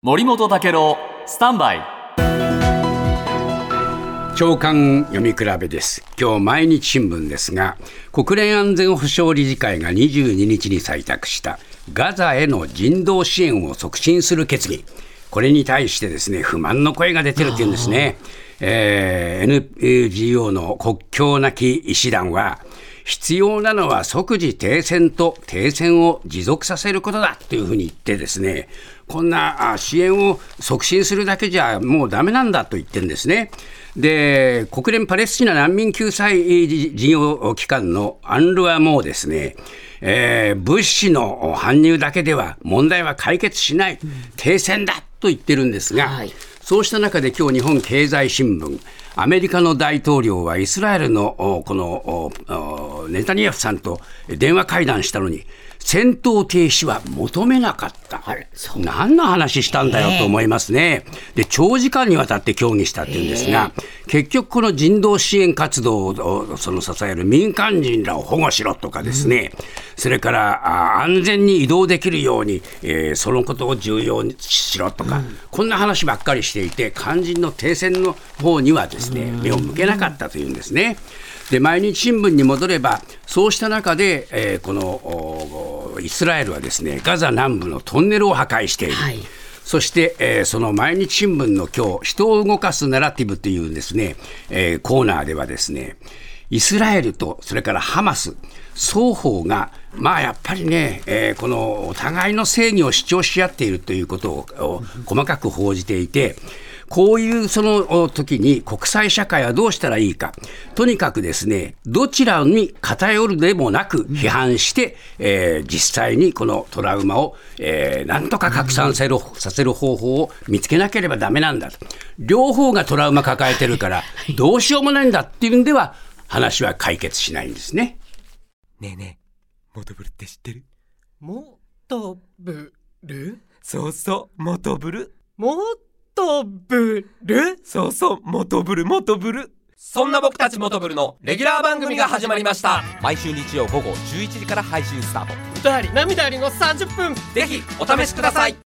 森本武郎スタンバイ。長官読み比べです。今日毎日新聞ですが国連安全保障理事会が22日に採択したガザへの人道支援を促進する決議。これに対してですね不満の声が出てるっていうんですね、えー、NGO の国境なき医師団は必要なのは即時停戦と停戦を持続させることだというふうに言ってですね、こんな支援を促進するだけじゃもうだめなんだと言ってるんですね。で、国連パレスチナ難民救済事業機関のアンルアもですね、えー、物資の搬入だけでは問題は解決しない、停戦だと言ってるんですが、はい。そうした中で今日日本経済新聞、アメリカの大統領はイスラエルのこのネタニヤフさんと電話会談したのに、戦闘停止は求めなかった。何の話したんだよと思いますね。で、長時間にわたって協議したっていうんですが、結局この人道支援活動をその支える民間人らを保護しろとかですね、うん、それから安全に移動できるように、えー、そのことを重要にしろとか、うん、こんな話ばっかりしていて、肝心の停戦の方にはですね、目を向けなかったというんですね。で毎日新聞に戻れば、そうした中で、えー、このイスラエルはですねガザ南部のトンネルを破壊している。はいそして、えー、その毎日新聞の今日、人を動かすナラティブというですね、えー、コーナーではですね、イスラエルとそれからハマス、双方が、まあやっぱりね、えー、このお互いの正義を主張し合っているということを細かく報じていて、こういうその時に国際社会はどうしたらいいか。とにかくですね、どちらに偏るでもなく批判して、えー、実際にこのトラウマを、えー、なんとか拡散させるさせる方法を見つけなければだめなんだと。両方がトラウマ抱えてるから、どうしようもないんだっていうんでは、話は解決しないんですね。ねえねえ、モトブルって知ってる？モトブル？そうそう、モトブル。モトブル？そうそう、モトブル、モトブル。そんな僕たちモトブルのレギュラー番組が始まりました。毎週日曜午後11時から配信スタート。歌あり涙ありの30分。ぜひお試しください